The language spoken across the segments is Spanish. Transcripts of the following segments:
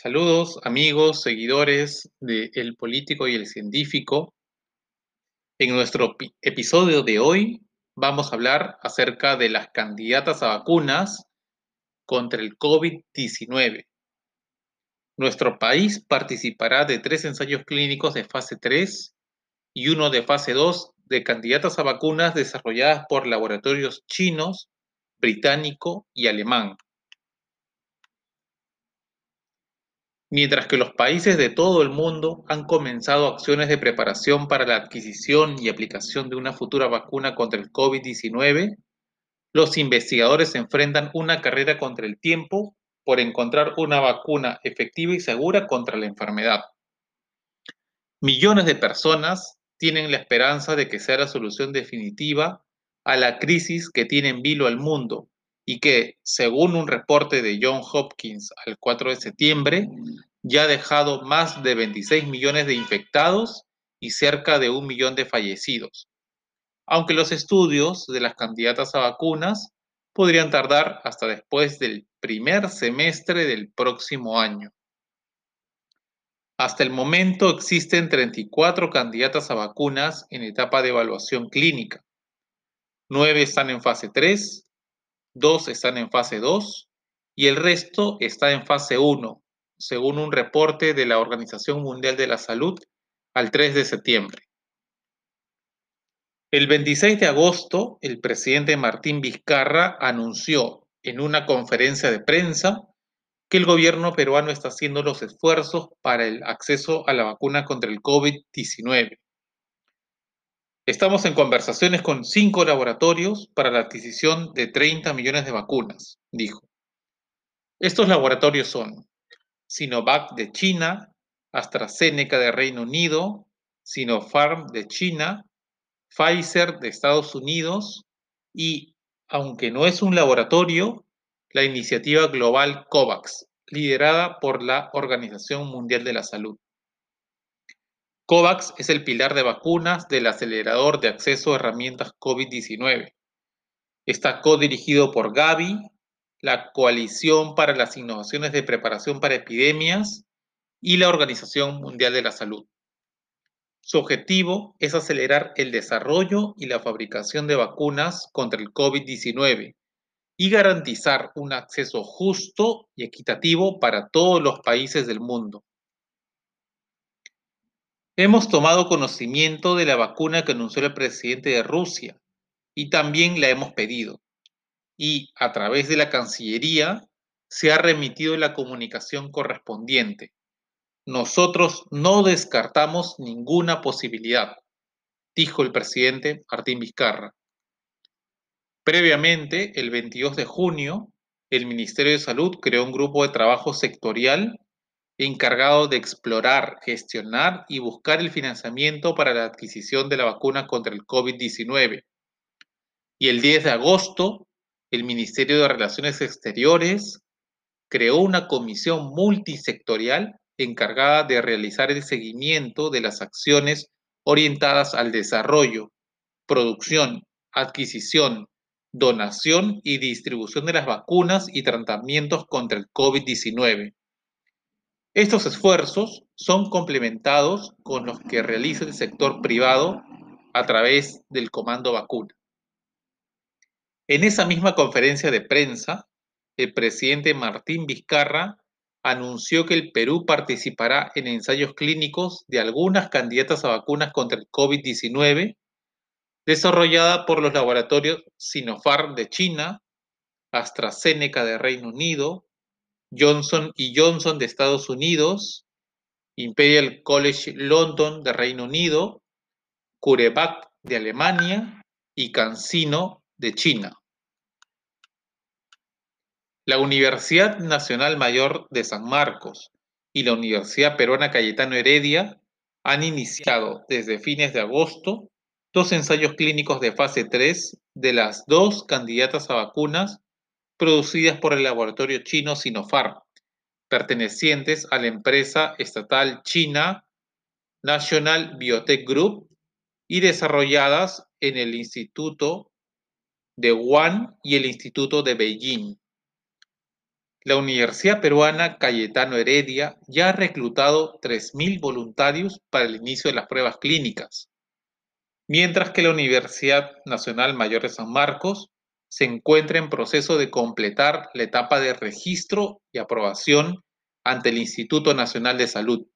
Saludos amigos, seguidores de El Político y el Científico. En nuestro episodio de hoy vamos a hablar acerca de las candidatas a vacunas contra el COVID-19. Nuestro país participará de tres ensayos clínicos de fase 3 y uno de fase 2 de candidatas a vacunas desarrolladas por laboratorios chinos, británico y alemán. Mientras que los países de todo el mundo han comenzado acciones de preparación para la adquisición y aplicación de una futura vacuna contra el COVID-19, los investigadores enfrentan una carrera contra el tiempo por encontrar una vacuna efectiva y segura contra la enfermedad. Millones de personas tienen la esperanza de que sea la solución definitiva a la crisis que tiene en vilo al mundo y que, según un reporte de John Hopkins al 4 de septiembre, ya ha dejado más de 26 millones de infectados y cerca de un millón de fallecidos, aunque los estudios de las candidatas a vacunas podrían tardar hasta después del primer semestre del próximo año. Hasta el momento existen 34 candidatas a vacunas en etapa de evaluación clínica. 9 están en fase 3, dos están en fase 2 y el resto está en fase 1, según un reporte de la Organización Mundial de la Salud al 3 de septiembre. El 26 de agosto, el presidente Martín Vizcarra anunció en una conferencia de prensa que el gobierno peruano está haciendo los esfuerzos para el acceso a la vacuna contra el COVID-19. Estamos en conversaciones con cinco laboratorios para la adquisición de 30 millones de vacunas, dijo. Estos laboratorios son Sinovac de China, AstraZeneca de Reino Unido, Sinopharm de China, Pfizer de Estados Unidos y, aunque no es un laboratorio, la iniciativa global COVAX, liderada por la Organización Mundial de la Salud. COVAX es el pilar de vacunas del acelerador de acceso a herramientas COVID-19. Está codirigido por Gavi, la Coalición para las Innovaciones de Preparación para Epidemias y la Organización Mundial de la Salud. Su objetivo es acelerar el desarrollo y la fabricación de vacunas contra el COVID-19 y garantizar un acceso justo y equitativo para todos los países del mundo. Hemos tomado conocimiento de la vacuna que anunció el presidente de Rusia y también la hemos pedido. Y a través de la Cancillería se ha remitido la comunicación correspondiente. Nosotros no descartamos ninguna posibilidad, dijo el presidente Martín Vizcarra. Previamente, el 22 de junio, el Ministerio de Salud creó un grupo de trabajo sectorial encargado de explorar, gestionar y buscar el financiamiento para la adquisición de la vacuna contra el COVID-19. Y el 10 de agosto, el Ministerio de Relaciones Exteriores creó una comisión multisectorial encargada de realizar el seguimiento de las acciones orientadas al desarrollo, producción, adquisición, donación y distribución de las vacunas y tratamientos contra el COVID-19. Estos esfuerzos son complementados con los que realiza el sector privado a través del Comando Vacuna. En esa misma conferencia de prensa, el presidente Martín Vizcarra anunció que el Perú participará en ensayos clínicos de algunas candidatas a vacunas contra el COVID-19 desarrollada por los laboratorios Sinopharm de China, AstraZeneca de Reino Unido, Johnson y Johnson de Estados Unidos, Imperial College London de Reino Unido, CureVac de Alemania y CanSino de China. La Universidad Nacional Mayor de San Marcos y la Universidad Peruana Cayetano Heredia han iniciado desde fines de agosto dos ensayos clínicos de fase 3 de las dos candidatas a vacunas producidas por el laboratorio chino Sinopharm, pertenecientes a la empresa estatal china National Biotech Group y desarrolladas en el Instituto de Wuhan y el Instituto de Beijing. la Universidad Peruana Cayetano Heredia ya ha reclutado 3.000 voluntarios para el inicio de las pruebas clínicas, mientras que la Universidad Nacional Mayor de San Marcos se encuentra en proceso de completar la etapa de registro y aprobación ante el Instituto Nacional de Salud,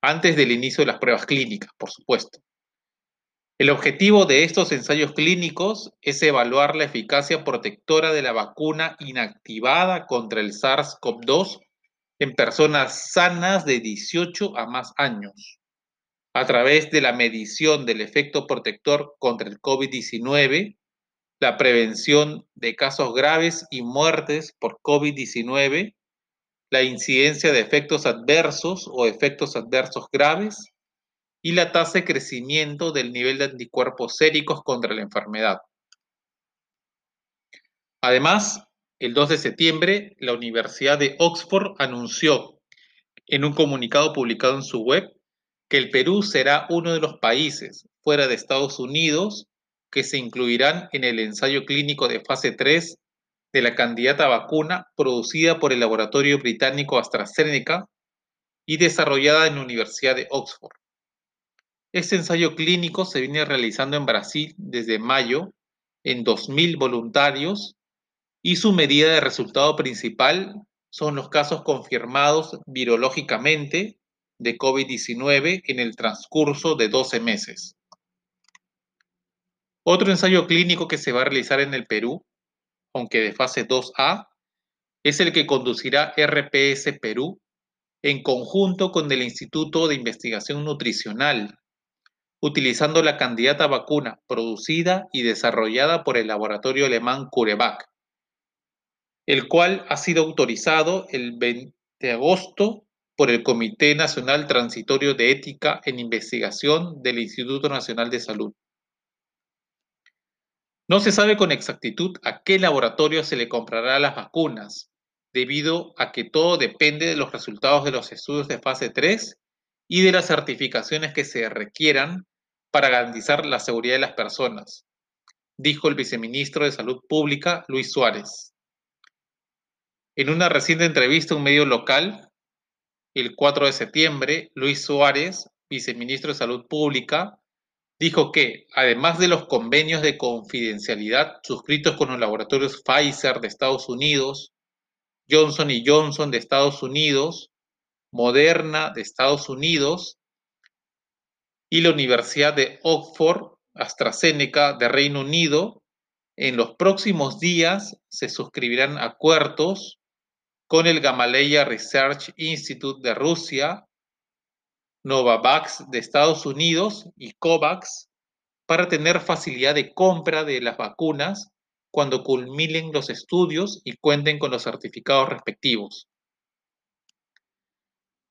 antes del inicio de las pruebas clínicas, por supuesto. El objetivo de estos ensayos clínicos es evaluar la eficacia protectora de la vacuna inactivada contra el SARS-CoV-2 en personas sanas de 18 a más años, a través de la medición del efecto protector contra el COVID-19, la prevención de casos graves y muertes por COVID-19, la incidencia de efectos adversos o efectos adversos graves, y la tasa de crecimiento del nivel de anticuerpos séricos contra la enfermedad. Además, el 2 de septiembre, la Universidad de Oxford anunció en un comunicado publicado en su web que el Perú será uno de los países fuera de Estados Unidos que se incluirán en el ensayo clínico de fase 3 de la candidata vacuna producida por el laboratorio británico AstraZeneca y desarrollada en la Universidad de Oxford. Este ensayo clínico se viene realizando en Brasil desde mayo en 2.000 voluntarios y su medida de resultado principal son los casos confirmados virológicamente de COVID-19 en el transcurso de 12 meses. Otro ensayo clínico que se va a realizar en el Perú, aunque de fase 2A, es el que conducirá RPS Perú en conjunto con el Instituto de Investigación Nutricional utilizando la candidata vacuna producida y desarrollada por el laboratorio alemán CureVac, el cual ha sido autorizado el 20 de agosto por el Comité Nacional Transitorio de Ética en Investigación del Instituto Nacional de Salud. No se sabe con exactitud a qué laboratorio se le comprará las vacunas, debido a que todo depende de los resultados de los estudios de fase 3 y de las certificaciones que se requieran para garantizar la seguridad de las personas, dijo el viceministro de Salud Pública, Luis Suárez. En una reciente entrevista a un medio local, el 4 de septiembre, Luis Suárez, viceministro de Salud Pública, dijo que, además de los convenios de confidencialidad suscritos con los laboratorios Pfizer de Estados Unidos, Johnson Johnson de Estados Unidos, Moderna de Estados Unidos y la Universidad de Oxford AstraZeneca de Reino Unido, en los próximos días se suscribirán acuerdos con el Gamaleya Research Institute de Rusia, Novavax de Estados Unidos y COVAX para tener facilidad de compra de las vacunas cuando culminen los estudios y cuenten con los certificados respectivos.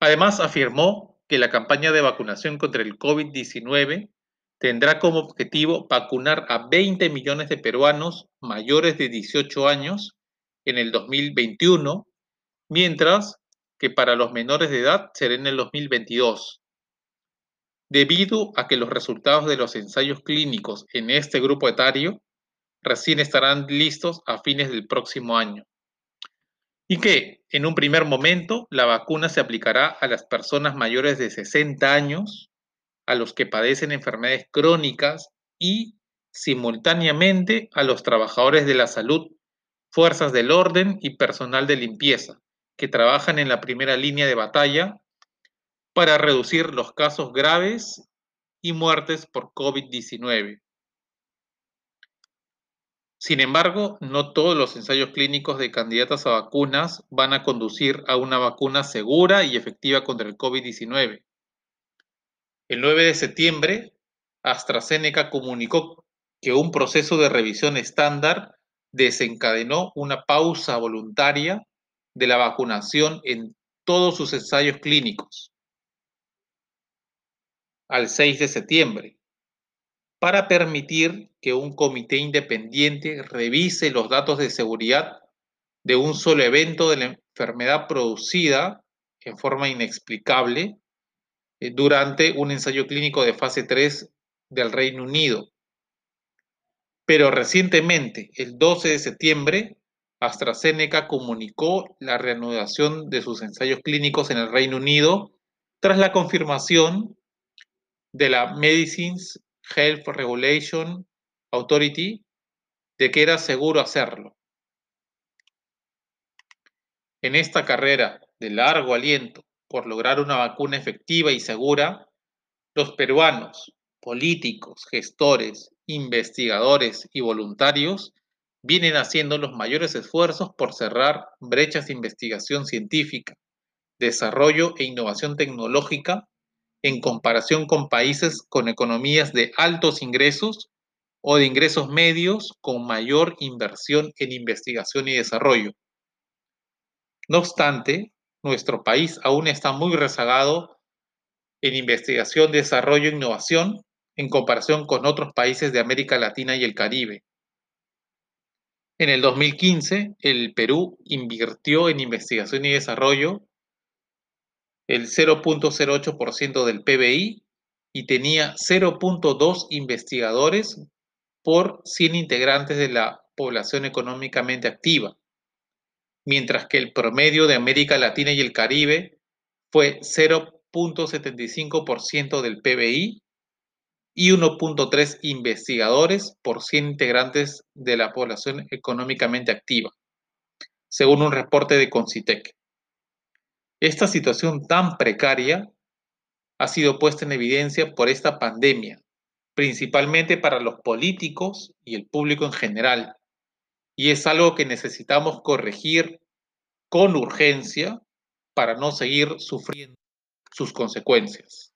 Además, afirmó que la campaña de vacunación contra el COVID-19 tendrá como objetivo vacunar a 20 millones de peruanos mayores de 18 años en el 2021, mientras que para los menores de edad será en el 2022. Debido a que los resultados de los ensayos clínicos en este grupo etario recién estarán listos a fines del próximo año y que en un primer momento la vacuna se aplicará a las personas mayores de 60 años, a los que padecen enfermedades crónicas y simultáneamente a los trabajadores de la salud, fuerzas del orden y personal de limpieza, que trabajan en la primera línea de batalla para reducir los casos graves y muertes por COVID-19. Sin embargo, no todos los ensayos clínicos de candidatas a vacunas van a conducir a una vacuna segura y efectiva contra el COVID-19. El 9 de septiembre, AstraZeneca comunicó que un proceso de revisión estándar desencadenó una pausa voluntaria de la vacunación en todos sus ensayos clínicos al 6 de septiembre para permitir que un comité independiente revise los datos de seguridad de un solo evento de la enfermedad producida en forma inexplicable eh, durante un ensayo clínico de fase 3 del Reino Unido. Pero recientemente, el 12 de septiembre, AstraZeneca comunicó la reanudación de sus ensayos clínicos en el Reino Unido tras la confirmación de la Medicines Health Regulation Authority de que era seguro hacerlo. En esta carrera de largo aliento por lograr una vacuna efectiva y segura, los peruanos, políticos, gestores, investigadores y voluntarios vienen haciendo los mayores esfuerzos por cerrar brechas de investigación científica, desarrollo e innovación tecnológica en comparación con países con economías de altos ingresos o de ingresos medios con mayor inversión en investigación y desarrollo. No obstante, nuestro país aún está muy rezagado en investigación, desarrollo e innovación en comparación con otros países de América Latina y el Caribe. En el 2015, el Perú invirtió en investigación y desarrollo el 0.08% del PBI y tenía 0.2 investigadores por 100 integrantes de la población económicamente activa, mientras que el promedio de América Latina y el Caribe fue 0.75% del PBI y 1.3 investigadores por 100 integrantes de la población económicamente activa, según un reporte de Concitec. Esta situación tan precaria ha sido puesta en evidencia por esta pandemia, principalmente para los políticos y el público en general, y es algo que necesitamos corregir con urgencia para no seguir sufriendo sus consecuencias.